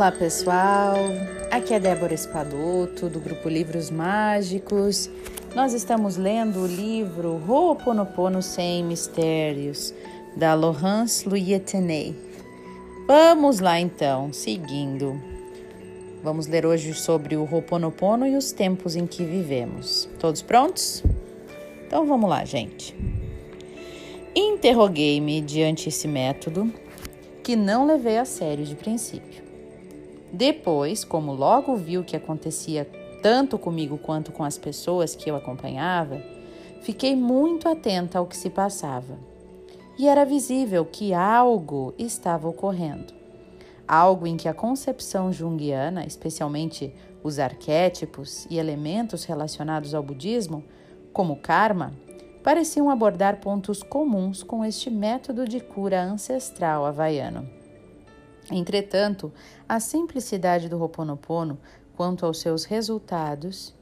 Olá pessoal, aqui é Débora Espadoto do grupo Livros Mágicos. Nós estamos lendo o livro Ho'oponopono Sem Mistérios, da Laurence Louis Vamos lá então, seguindo. Vamos ler hoje sobre o Ho'oponopono e os tempos em que vivemos. Todos prontos? Então vamos lá, gente. Interroguei-me diante esse método que não levei a sério de princípio. Depois, como logo vi o que acontecia tanto comigo quanto com as pessoas que eu acompanhava, fiquei muito atenta ao que se passava. E era visível que algo estava ocorrendo. Algo em que a concepção junguiana, especialmente os arquétipos e elementos relacionados ao budismo, como karma, pareciam abordar pontos comuns com este método de cura ancestral havaiano. Entretanto, a simplicidade do Ho'oponopono quanto aos seus resultados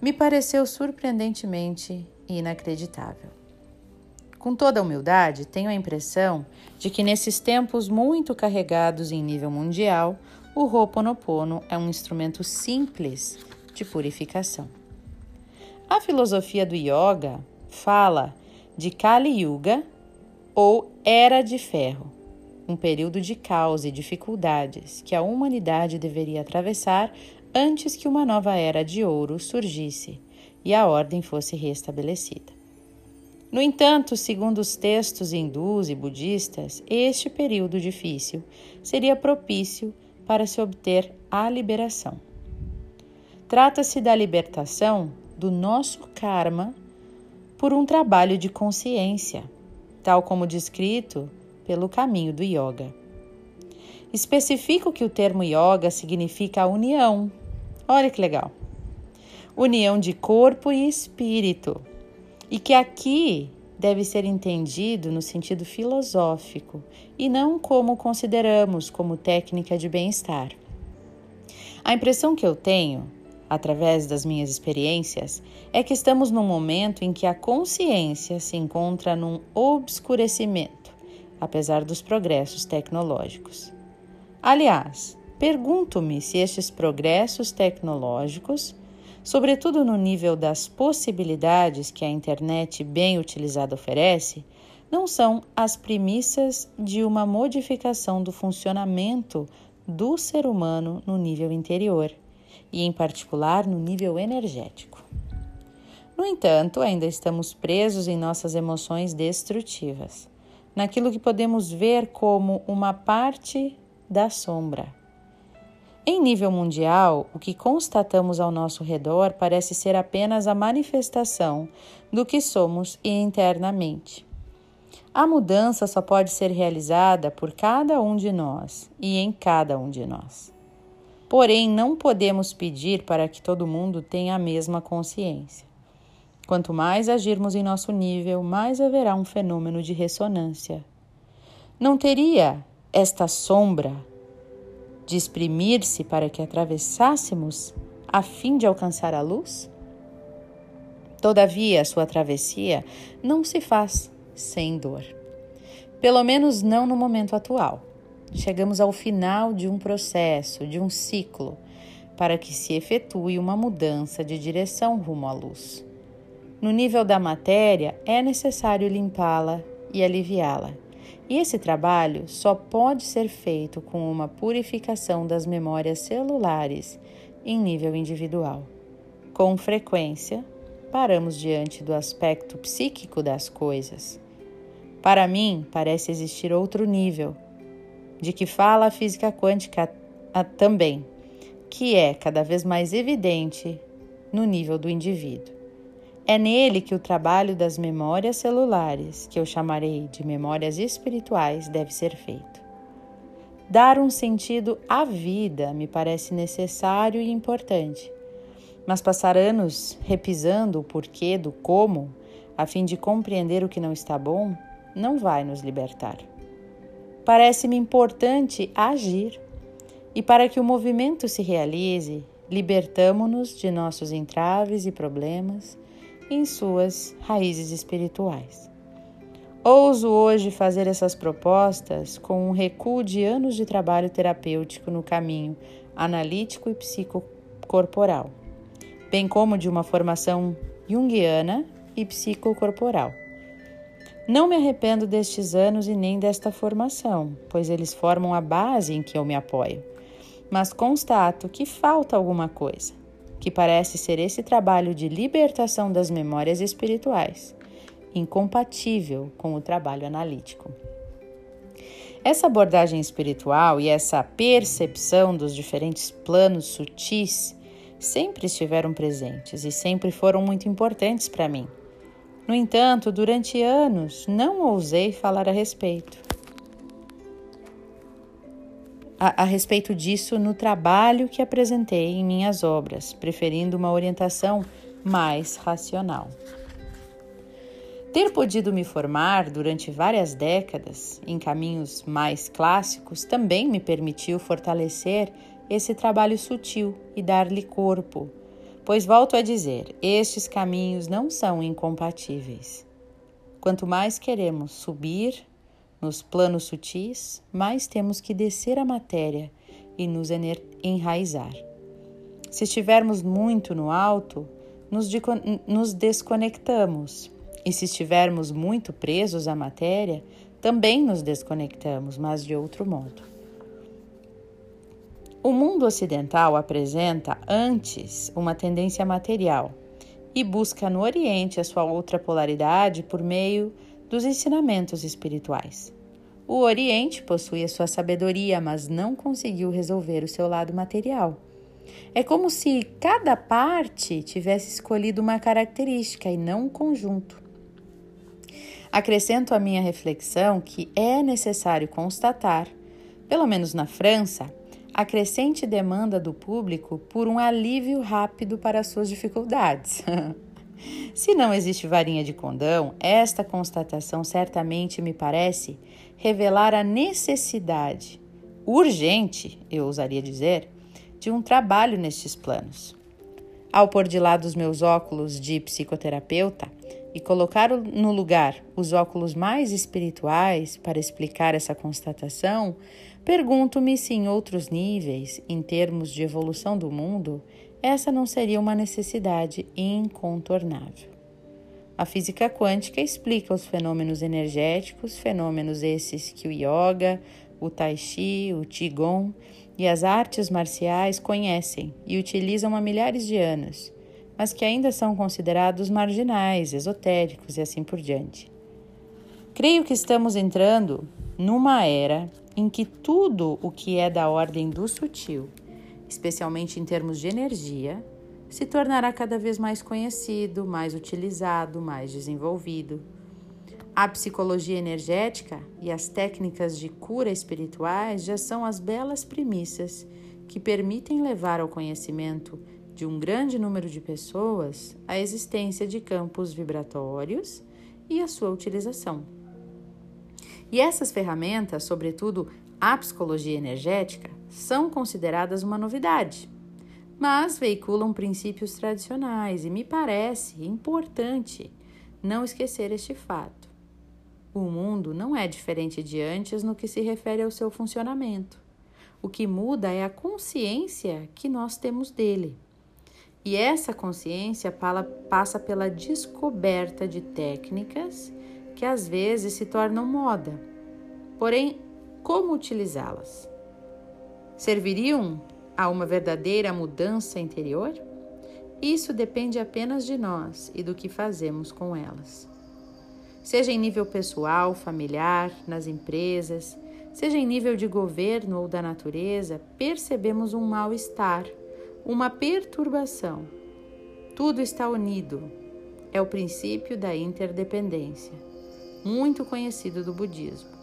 me pareceu surpreendentemente inacreditável. Com toda humildade, tenho a impressão de que nesses tempos muito carregados em nível mundial, o Ho'oponopono é um instrumento simples de purificação. A filosofia do yoga fala de Kali Yuga ou Era de Ferro, um período de caos e dificuldades que a humanidade deveria atravessar antes que uma nova era de ouro surgisse e a ordem fosse restabelecida. No entanto, segundo os textos hindus e budistas, este período difícil seria propício para se obter a liberação. Trata-se da libertação do nosso karma por um trabalho de consciência, tal como descrito pelo caminho do yoga. Especifico que o termo yoga significa união. Olha que legal! União de corpo e espírito. E que aqui deve ser entendido no sentido filosófico e não como consideramos como técnica de bem-estar. A impressão que eu tenho, através das minhas experiências, é que estamos num momento em que a consciência se encontra num obscurecimento apesar dos progressos tecnológicos. Aliás, pergunto-me se estes progressos tecnológicos, sobretudo no nível das possibilidades que a internet bem utilizada oferece, não são as premissas de uma modificação do funcionamento do ser humano no nível interior e, em particular, no nível energético. No entanto, ainda estamos presos em nossas emoções destrutivas naquilo que podemos ver como uma parte da sombra. Em nível mundial, o que constatamos ao nosso redor parece ser apenas a manifestação do que somos internamente. A mudança só pode ser realizada por cada um de nós e em cada um de nós. Porém, não podemos pedir para que todo mundo tenha a mesma consciência. Quanto mais agirmos em nosso nível, mais haverá um fenômeno de ressonância. Não teria esta sombra de exprimir-se para que atravessássemos a fim de alcançar a luz? Todavia, a sua travessia não se faz sem dor. Pelo menos não no momento atual. Chegamos ao final de um processo, de um ciclo, para que se efetue uma mudança de direção rumo à luz. No nível da matéria, é necessário limpá-la e aliviá-la. E esse trabalho só pode ser feito com uma purificação das memórias celulares em nível individual. Com frequência, paramos diante do aspecto psíquico das coisas. Para mim, parece existir outro nível, de que fala a física quântica também, que é cada vez mais evidente no nível do indivíduo. É nele que o trabalho das memórias celulares, que eu chamarei de memórias espirituais, deve ser feito. Dar um sentido à vida me parece necessário e importante, mas passar anos repisando o porquê do como, a fim de compreender o que não está bom, não vai nos libertar. Parece-me importante agir, e para que o movimento se realize, libertamo-nos de nossos entraves e problemas em suas raízes espirituais. Ouso hoje fazer essas propostas com um recuo de anos de trabalho terapêutico no caminho analítico e psicocorporal, bem como de uma formação junguiana e psicocorporal. Não me arrependo destes anos e nem desta formação, pois eles formam a base em que eu me apoio. Mas constato que falta alguma coisa, que parece ser esse trabalho de libertação das memórias espirituais incompatível com o trabalho analítico. Essa abordagem espiritual e essa percepção dos diferentes planos sutis sempre estiveram presentes e sempre foram muito importantes para mim. No entanto, durante anos não ousei falar a respeito. A, a, respeito disso no trabalho que apresentei em minhas obras, preferindo uma orientação mais racional. Ter podido me formar durante várias décadas em caminhos mais clássicos também me permitiu fortalecer esse trabalho sutil e dar-lhe corpo, pois volto a dizer, estes caminhos não são incompatíveis. Quanto mais queremos subir nos planos sutis, mais temos que descer a matéria e nos enraizar. Se estivermos muito no alto, nos desconectamos e se estivermos muito presos à matéria, também nos desconectamos, mas de outro modo. O mundo ocidental apresenta antes uma tendência material e busca no Oriente a sua outra polaridade por meio dos ensinamentos espirituais. O Oriente possui a sua sabedoria, mas não conseguiu resolver o seu lado material. É como se cada parte tivesse escolhido uma característica e não um conjunto. Acrescento à minha reflexão que é necessário constatar, pelo menos na França, a crescente demanda do público por um alívio rápido para suas dificuldades. Se não existe varinha de condão, esta constatação certamente me parece revelar a necessidade, urgente, eu ousaria dizer, de um trabalho nestes planos. Ao pôr de lado os meus óculos de psicoterapeuta, e colocar no lugar os óculos mais espirituais para explicar essa constatação, pergunto-me se em outros níveis, em termos de evolução do mundo, essa não seria uma necessidade incontornável. A física quântica explica os fenômenos energéticos, fenômenos esses que o yoga, o tai chi, o qigong e as artes marciais conhecem e utilizam há milhares de anos mas que ainda são considerados marginais, esotéricos e assim por diante. Creio que estamos entrando numa era em que tudo o que é da ordem do sutil, especialmente em termos de energia, se tornará cada vez mais conhecido, mais utilizado, mais desenvolvido. A psicologia energética e as técnicas de cura espirituais já são as belas premissas que permitem levar ao conhecimento de um grande número de pessoas a existência de campos vibratórios e a sua utilização. E essas ferramentas, sobretudo a psicologia energética, são consideradas uma novidade, mas veiculam princípios tradicionais e me parece importante não esquecer este fato. O mundo não é diferente de antes no que se refere ao seu funcionamento. O que muda é a consciência que nós temos dele. E essa consciência passa pela descoberta de técnicas que às vezes se tornam moda. Porém, como utilizá-las? Serviriam a uma verdadeira mudança interior? Isso depende apenas de nós e do que fazemos com elas. Seja em nível pessoal, familiar, nas empresas, seja em nível de governo ou da natureza, percebemos um mal-estar uma perturbação. Tudo está unido. É o princípio da interdependência, muito conhecido do budismo.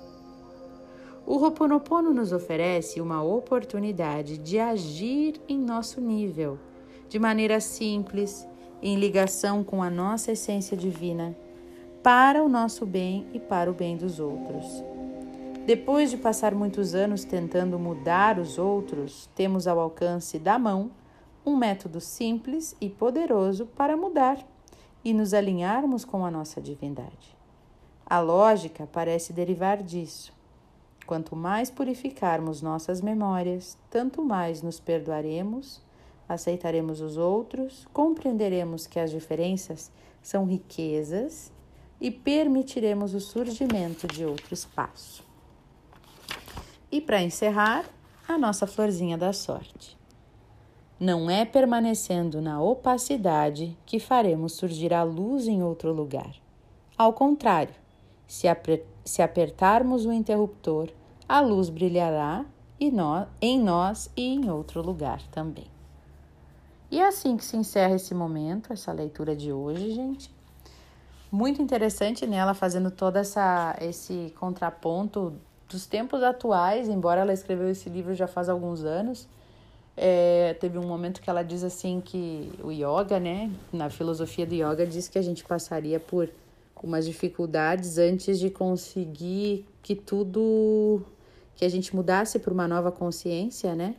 O Ho'oponopono nos oferece uma oportunidade de agir em nosso nível, de maneira simples, em ligação com a nossa essência divina, para o nosso bem e para o bem dos outros. Depois de passar muitos anos tentando mudar os outros, temos ao alcance da mão um método simples e poderoso para mudar e nos alinharmos com a nossa divindade. A lógica parece derivar disso. Quanto mais purificarmos nossas memórias, tanto mais nos perdoaremos, aceitaremos os outros, compreenderemos que as diferenças são riquezas e permitiremos o surgimento de outro espaço. E para encerrar, a nossa florzinha da sorte. Não é permanecendo na opacidade que faremos surgir a luz em outro lugar. Ao contrário, se, se apertarmos o interruptor, a luz brilhará em nós e em outro lugar também. E é assim que se encerra esse momento, essa leitura de hoje, gente. Muito interessante nela, fazendo todo essa, esse contraponto dos tempos atuais, embora ela escreveu esse livro já faz alguns anos. É, teve um momento que ela diz assim que o yoga, né, na filosofia do yoga, diz que a gente passaria por umas dificuldades antes de conseguir que tudo que a gente mudasse para uma nova consciência, né?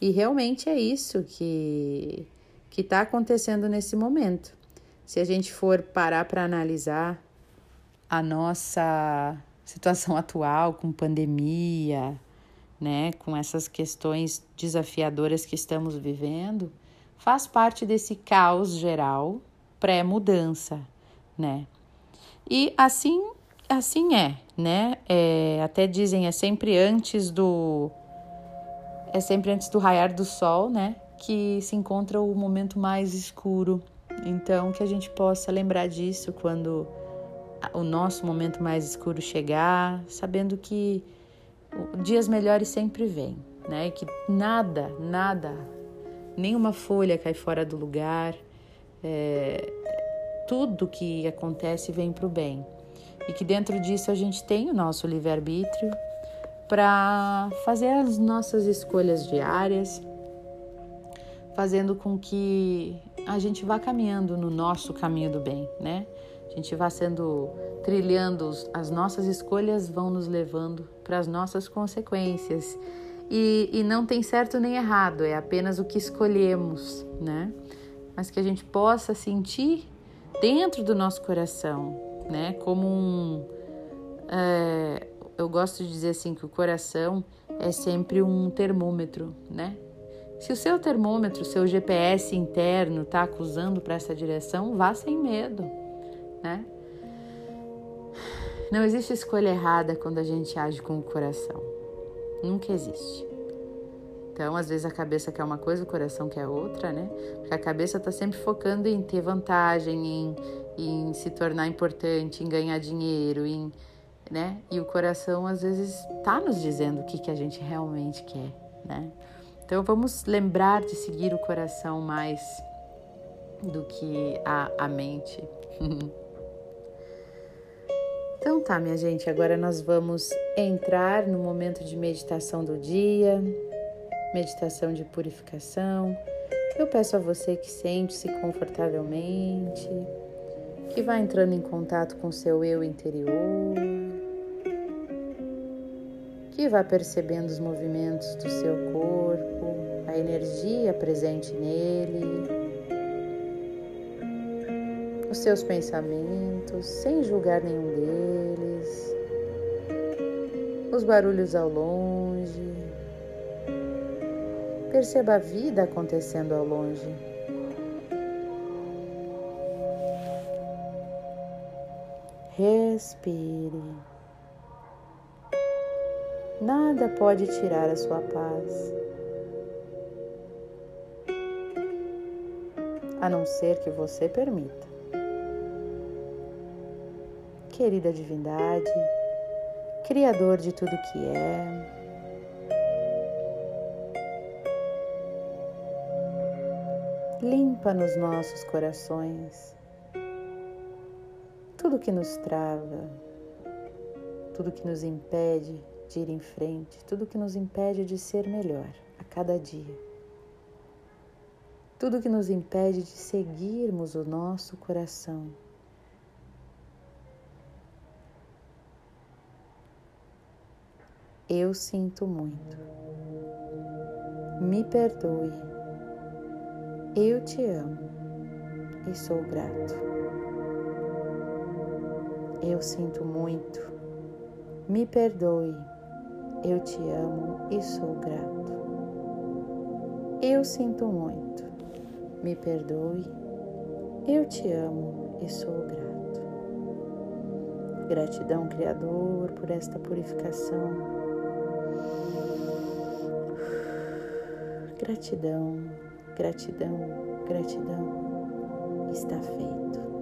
E realmente é isso que que está acontecendo nesse momento. Se a gente for parar para analisar a nossa situação atual com pandemia, né, com essas questões desafiadoras que estamos vivendo, faz parte desse caos geral pré-mudança, né? E assim assim é, né? É, até dizem é sempre antes do é sempre antes do raiar do sol, né? Que se encontra o momento mais escuro. Então que a gente possa lembrar disso quando o nosso momento mais escuro chegar, sabendo que dias melhores sempre vêm, né? Que nada, nada, nenhuma folha cai fora do lugar. É, tudo que acontece vem para o bem e que dentro disso a gente tem o nosso livre-arbítrio para fazer as nossas escolhas diárias, fazendo com que a gente vá caminhando no nosso caminho do bem, né? A gente vá sendo trilhando as nossas escolhas vão nos levando para as nossas consequências. E, e não tem certo nem errado, é apenas o que escolhemos, né? Mas que a gente possa sentir dentro do nosso coração né? Como um. É, eu gosto de dizer assim que o coração é sempre um termômetro, né? Se o seu termômetro, seu GPS interno está acusando para essa direção, vá sem medo, né? Não existe escolha errada quando a gente age com o coração. Nunca existe. Então, às vezes a cabeça quer uma coisa, o coração quer outra, né? Porque a cabeça está sempre focando em ter vantagem, em, em se tornar importante, em ganhar dinheiro, em, né? E o coração às vezes está nos dizendo o que, que a gente realmente quer, né? Então vamos lembrar de seguir o coração mais do que a, a mente. então tá, minha gente, agora nós vamos entrar no momento de meditação do dia, meditação de purificação. Eu peço a você que sente-se confortavelmente que vai entrando em contato com seu eu interior, que vai percebendo os movimentos do seu corpo, a energia presente nele, os seus pensamentos, sem julgar nenhum deles, os barulhos ao longe. Perceba a vida acontecendo ao longe. Respire. Nada pode tirar a sua paz, a não ser que você permita. Querida Divindade, Criador de tudo que é, limpa nos nossos corações tudo que nos trava, tudo que nos impede de ir em frente, tudo que nos impede de ser melhor a cada dia, tudo que nos impede de seguirmos o nosso coração. Eu sinto muito. Me perdoe. Eu te amo e sou grato. Eu sinto muito. Me perdoe. Eu te amo e sou grato. Eu sinto muito. Me perdoe. Eu te amo e sou grato. Gratidão, Criador, por esta purificação. Gratidão, gratidão, gratidão. Está feito.